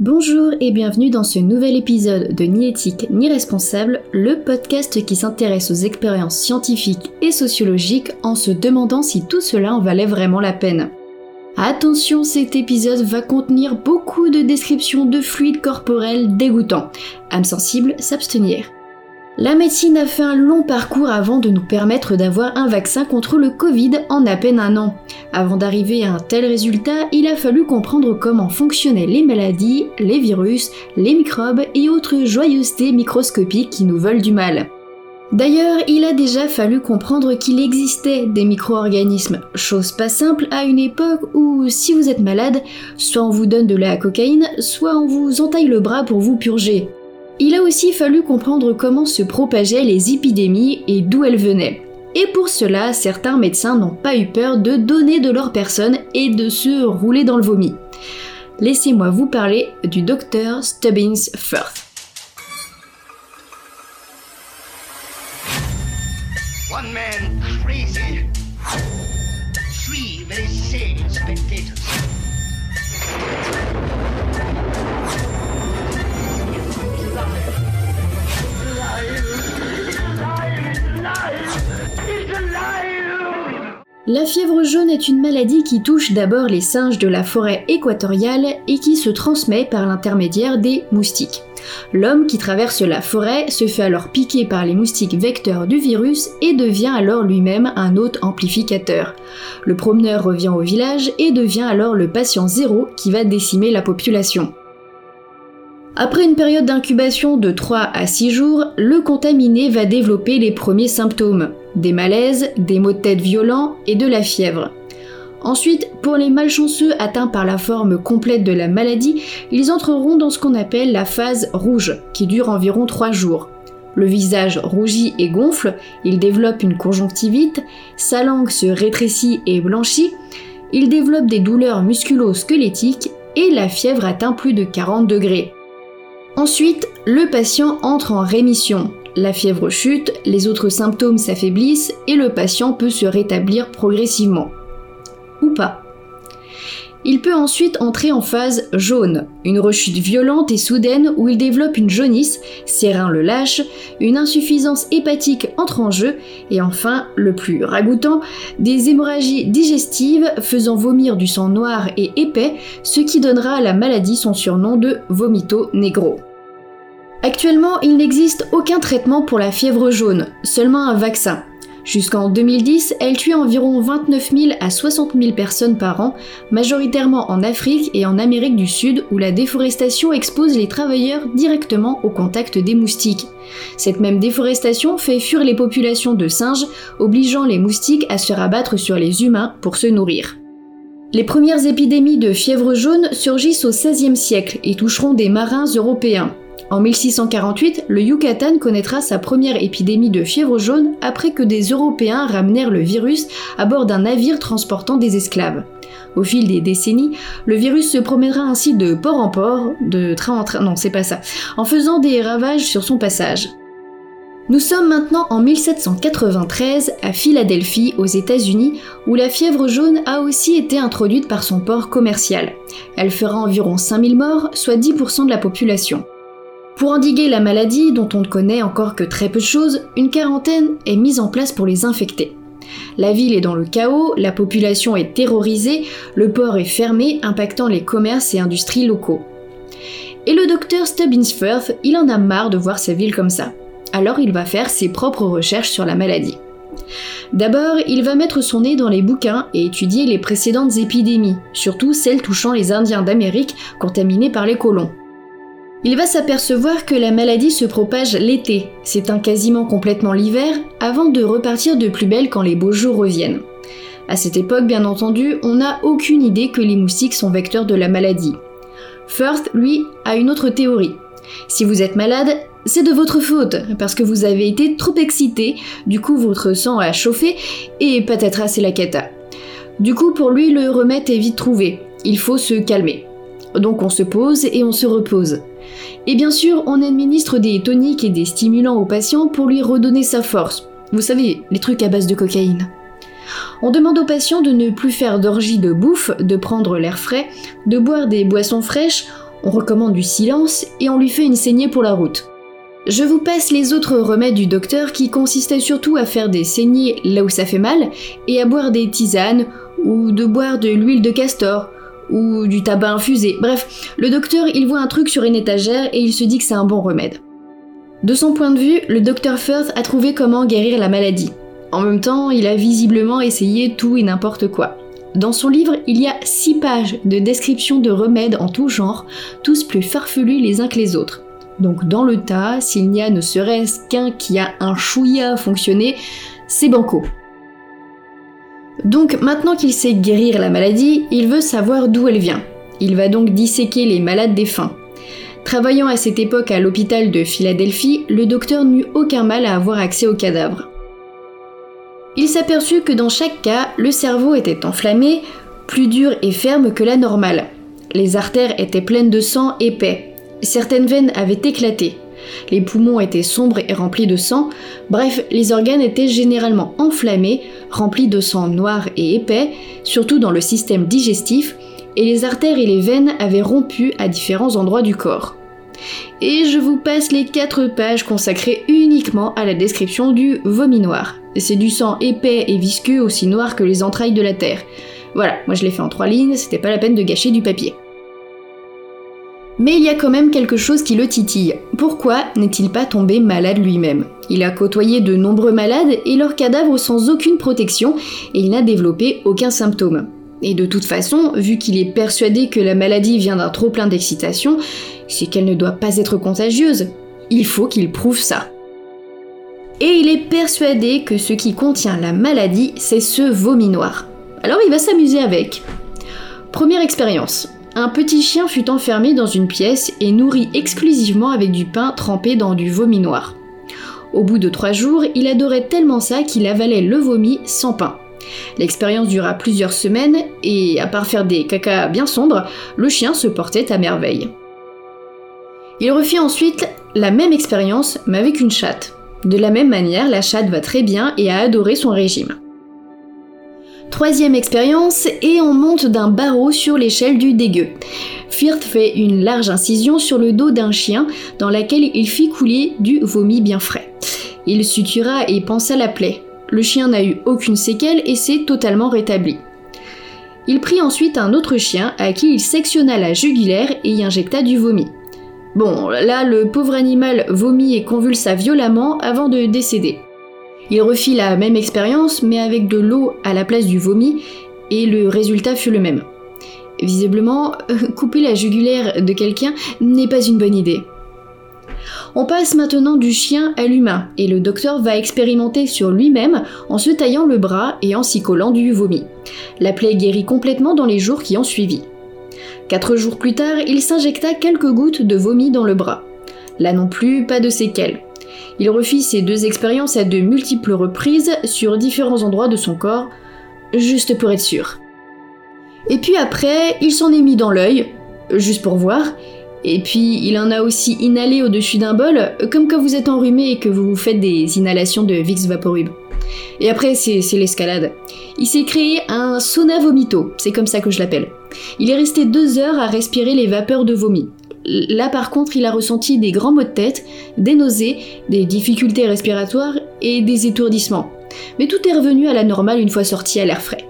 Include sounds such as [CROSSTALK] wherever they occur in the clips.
Bonjour et bienvenue dans ce nouvel épisode de Ni éthique ni responsable, le podcast qui s'intéresse aux expériences scientifiques et sociologiques en se demandant si tout cela en valait vraiment la peine. Attention, cet épisode va contenir beaucoup de descriptions de fluides corporels dégoûtants. Âme sensible, s'abstenir. La médecine a fait un long parcours avant de nous permettre d'avoir un vaccin contre le Covid en à peine un an. Avant d'arriver à un tel résultat, il a fallu comprendre comment fonctionnaient les maladies, les virus, les microbes et autres joyeusetés microscopiques qui nous veulent du mal. D'ailleurs, il a déjà fallu comprendre qu'il existait des micro-organismes, chose pas simple à une époque où si vous êtes malade, soit on vous donne de la cocaïne, soit on vous entaille le bras pour vous purger. Il a aussi fallu comprendre comment se propageaient les épidémies et d'où elles venaient. Et pour cela, certains médecins n'ont pas eu peur de donner de leur personne et de se rouler dans le vomi. Laissez-moi vous parler du docteur Stubbins Firth. La fièvre jaune est une maladie qui touche d'abord les singes de la forêt équatoriale et qui se transmet par l'intermédiaire des moustiques. L'homme qui traverse la forêt se fait alors piquer par les moustiques vecteurs du virus et devient alors lui-même un hôte amplificateur. Le promeneur revient au village et devient alors le patient zéro qui va décimer la population. Après une période d'incubation de 3 à 6 jours, le contaminé va développer les premiers symptômes, des malaises, des maux de tête violents et de la fièvre. Ensuite, pour les malchanceux atteints par la forme complète de la maladie, ils entreront dans ce qu'on appelle la phase rouge, qui dure environ 3 jours. Le visage rougit et gonfle, il développe une conjonctivite, sa langue se rétrécit et blanchit, il développe des douleurs musculo-squelettiques et la fièvre atteint plus de 40 degrés. Ensuite, le patient entre en rémission. La fièvre chute, les autres symptômes s'affaiblissent et le patient peut se rétablir progressivement. Ou pas. Il peut ensuite entrer en phase jaune, une rechute violente et soudaine où il développe une jaunisse, ses reins le lâchent, une insuffisance hépatique entre en jeu, et enfin, le plus ragoûtant, des hémorragies digestives faisant vomir du sang noir et épais, ce qui donnera à la maladie son surnom de vomito negro. Actuellement, il n'existe aucun traitement pour la fièvre jaune, seulement un vaccin. Jusqu'en 2010, elle tuait environ 29 000 à 60 000 personnes par an, majoritairement en Afrique et en Amérique du Sud où la déforestation expose les travailleurs directement au contact des moustiques. Cette même déforestation fait fuir les populations de singes, obligeant les moustiques à se rabattre sur les humains pour se nourrir. Les premières épidémies de fièvre jaune surgissent au XVIe siècle et toucheront des marins européens. En 1648, le Yucatan connaîtra sa première épidémie de fièvre jaune après que des Européens ramenèrent le virus à bord d'un navire transportant des esclaves. Au fil des décennies, le virus se promènera ainsi de port en port, de train en train, non c'est pas ça, en faisant des ravages sur son passage. Nous sommes maintenant en 1793 à Philadelphie, aux États-Unis, où la fièvre jaune a aussi été introduite par son port commercial. Elle fera environ 5000 morts, soit 10% de la population. Pour endiguer la maladie, dont on ne connaît encore que très peu de choses, une quarantaine est mise en place pour les infecter. La ville est dans le chaos, la population est terrorisée, le port est fermé, impactant les commerces et industries locaux. Et le docteur Stubbins Firth, il en a marre de voir sa ville comme ça. Alors il va faire ses propres recherches sur la maladie. D'abord, il va mettre son nez dans les bouquins et étudier les précédentes épidémies, surtout celles touchant les Indiens d'Amérique contaminés par les colons. Il va s'apercevoir que la maladie se propage l'été, s'éteint quasiment complètement l'hiver, avant de repartir de plus belle quand les beaux jours reviennent. À cette époque, bien entendu, on n'a aucune idée que les moustiques sont vecteurs de la maladie. Firth, lui, a une autre théorie. Si vous êtes malade, c'est de votre faute, parce que vous avez été trop excité, du coup votre sang a chauffé, et peut-être assez la cata. Du coup, pour lui, le remède est vite trouvé. Il faut se calmer. Donc on se pose et on se repose. Et bien sûr, on administre des toniques et des stimulants au patient pour lui redonner sa force. Vous savez, les trucs à base de cocaïne. On demande au patient de ne plus faire d'orgie de bouffe, de prendre l'air frais, de boire des boissons fraîches, on recommande du silence et on lui fait une saignée pour la route. Je vous passe les autres remèdes du docteur qui consistaient surtout à faire des saignées là où ça fait mal et à boire des tisanes ou de boire de l'huile de castor ou du tabac infusé. Bref, le docteur il voit un truc sur une étagère et il se dit que c'est un bon remède. De son point de vue, le docteur Firth a trouvé comment guérir la maladie. En même temps, il a visiblement essayé tout et n'importe quoi. Dans son livre, il y a six pages de description de remèdes en tout genre, tous plus farfelus les uns que les autres. Donc dans le tas, s'il n'y a ne serait-ce qu'un qui a un chouïa à fonctionner, c'est banco. Donc maintenant qu'il sait guérir la maladie, il veut savoir d'où elle vient. Il va donc disséquer les malades défunts. Travaillant à cette époque à l'hôpital de Philadelphie, le docteur n'eut aucun mal à avoir accès aux cadavres. Il s'aperçut que dans chaque cas, le cerveau était enflammé, plus dur et ferme que la normale. Les artères étaient pleines de sang épais. Certaines veines avaient éclaté. Les poumons étaient sombres et remplis de sang. Bref, les organes étaient généralement enflammés, remplis de sang noir et épais, surtout dans le système digestif, et les artères et les veines avaient rompu à différents endroits du corps. Et je vous passe les 4 pages consacrées uniquement à la description du vomi noir. C'est du sang épais et visqueux aussi noir que les entrailles de la terre. Voilà, moi je l'ai fait en 3 lignes, c'était pas la peine de gâcher du papier. Mais il y a quand même quelque chose qui le titille. Pourquoi n'est-il pas tombé malade lui-même? Il a côtoyé de nombreux malades et leurs cadavres sans aucune protection et il n'a développé aucun symptôme. Et de toute façon, vu qu'il est persuadé que la maladie vient d'un trop plein d'excitation, c'est qu'elle ne doit pas être contagieuse. Il faut qu'il prouve ça. Et il est persuadé que ce qui contient la maladie, c'est ce vomi noir. Alors il va s'amuser avec. Première expérience. Un petit chien fut enfermé dans une pièce et nourri exclusivement avec du pain trempé dans du vomi noir. Au bout de trois jours, il adorait tellement ça qu'il avalait le vomi sans pain. L'expérience dura plusieurs semaines et, à part faire des cacas bien sombres, le chien se portait à merveille. Il refit ensuite la même expérience, mais avec une chatte. De la même manière, la chatte va très bien et a adoré son régime. Troisième expérience, et on monte d'un barreau sur l'échelle du dégueu. Firth fait une large incision sur le dos d'un chien dans laquelle il fit couler du vomi bien frais. Il sutura et pensa la plaie. Le chien n'a eu aucune séquelle et s'est totalement rétabli. Il prit ensuite un autre chien à qui il sectionna la jugulaire et y injecta du vomi. Bon, là, le pauvre animal vomit et convulsa violemment avant de décéder. Il refit la même expérience, mais avec de l'eau à la place du vomi, et le résultat fut le même. Visiblement, [LAUGHS] couper la jugulaire de quelqu'un n'est pas une bonne idée. On passe maintenant du chien à l'humain, et le docteur va expérimenter sur lui-même en se taillant le bras et en s'y collant du vomi. La plaie guérit complètement dans les jours qui ont suivi. Quatre jours plus tard, il s'injecta quelques gouttes de vomi dans le bras. Là non plus, pas de séquelles. Il refit ces deux expériences à de multiples reprises sur différents endroits de son corps, juste pour être sûr. Et puis après, il s'en est mis dans l'œil, juste pour voir, et puis il en a aussi inhalé au-dessus d'un bol, comme quand vous êtes enrhumé et que vous faites des inhalations de Vicks Vaporub. Et après, c'est l'escalade. Il s'est créé un sauna vomito, c'est comme ça que je l'appelle. Il est resté deux heures à respirer les vapeurs de vomi. Là par contre, il a ressenti des grands maux de tête, des nausées, des difficultés respiratoires et des étourdissements. Mais tout est revenu à la normale une fois sorti à l'air frais.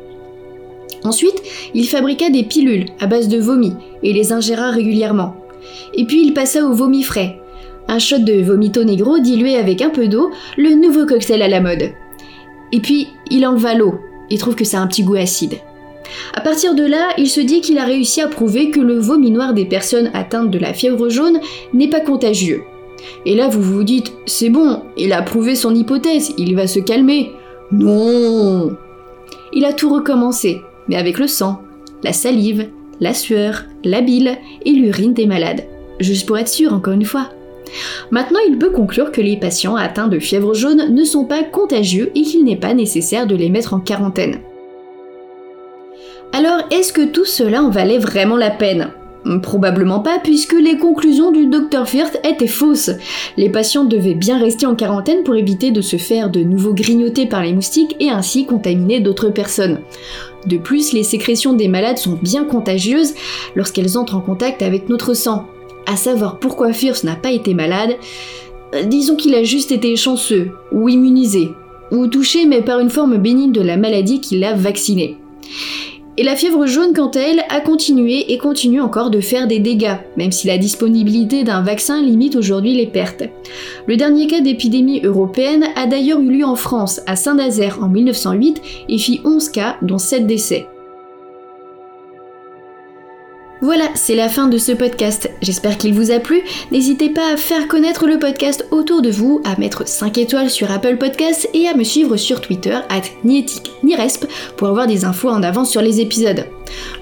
Ensuite, il fabriqua des pilules à base de vomi et les ingéra régulièrement. Et puis il passa au vomi frais. Un shot de vomito negro dilué avec un peu d'eau, le nouveau cocktail à la mode. Et puis il enleva l'eau et trouve que ça a un petit goût acide. À partir de là, il se dit qu'il a réussi à prouver que le vomi noir des personnes atteintes de la fièvre jaune n'est pas contagieux. Et là, vous vous dites, c'est bon, il a prouvé son hypothèse, il va se calmer. Non Il a tout recommencé, mais avec le sang, la salive, la sueur, la bile et l'urine des malades. Juste pour être sûr, encore une fois. Maintenant, il peut conclure que les patients atteints de fièvre jaune ne sont pas contagieux et qu'il n'est pas nécessaire de les mettre en quarantaine. Alors, est-ce que tout cela en valait vraiment la peine? Probablement pas, puisque les conclusions du Dr Firth étaient fausses. Les patients devaient bien rester en quarantaine pour éviter de se faire de nouveau grignoter par les moustiques et ainsi contaminer d'autres personnes. De plus, les sécrétions des malades sont bien contagieuses lorsqu'elles entrent en contact avec notre sang. À savoir pourquoi Fierce n'a pas été malade, euh, disons qu'il a juste été chanceux, ou immunisé, ou touché mais par une forme bénigne de la maladie qui l'a vacciné. Et la fièvre jaune, quant à elle, a continué et continue encore de faire des dégâts, même si la disponibilité d'un vaccin limite aujourd'hui les pertes. Le dernier cas d'épidémie européenne a d'ailleurs eu lieu en France, à Saint-Nazaire en 1908, et fit 11 cas, dont 7 décès. Voilà, c'est la fin de ce podcast. J'espère qu'il vous a plu. N'hésitez pas à faire connaître le podcast autour de vous, à mettre 5 étoiles sur Apple Podcasts et à me suivre sur Twitter, at ni éthique ni resp, pour avoir des infos en avance sur les épisodes.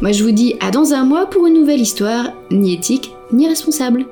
Moi je vous dis à dans un mois pour une nouvelle histoire, ni éthique ni responsable.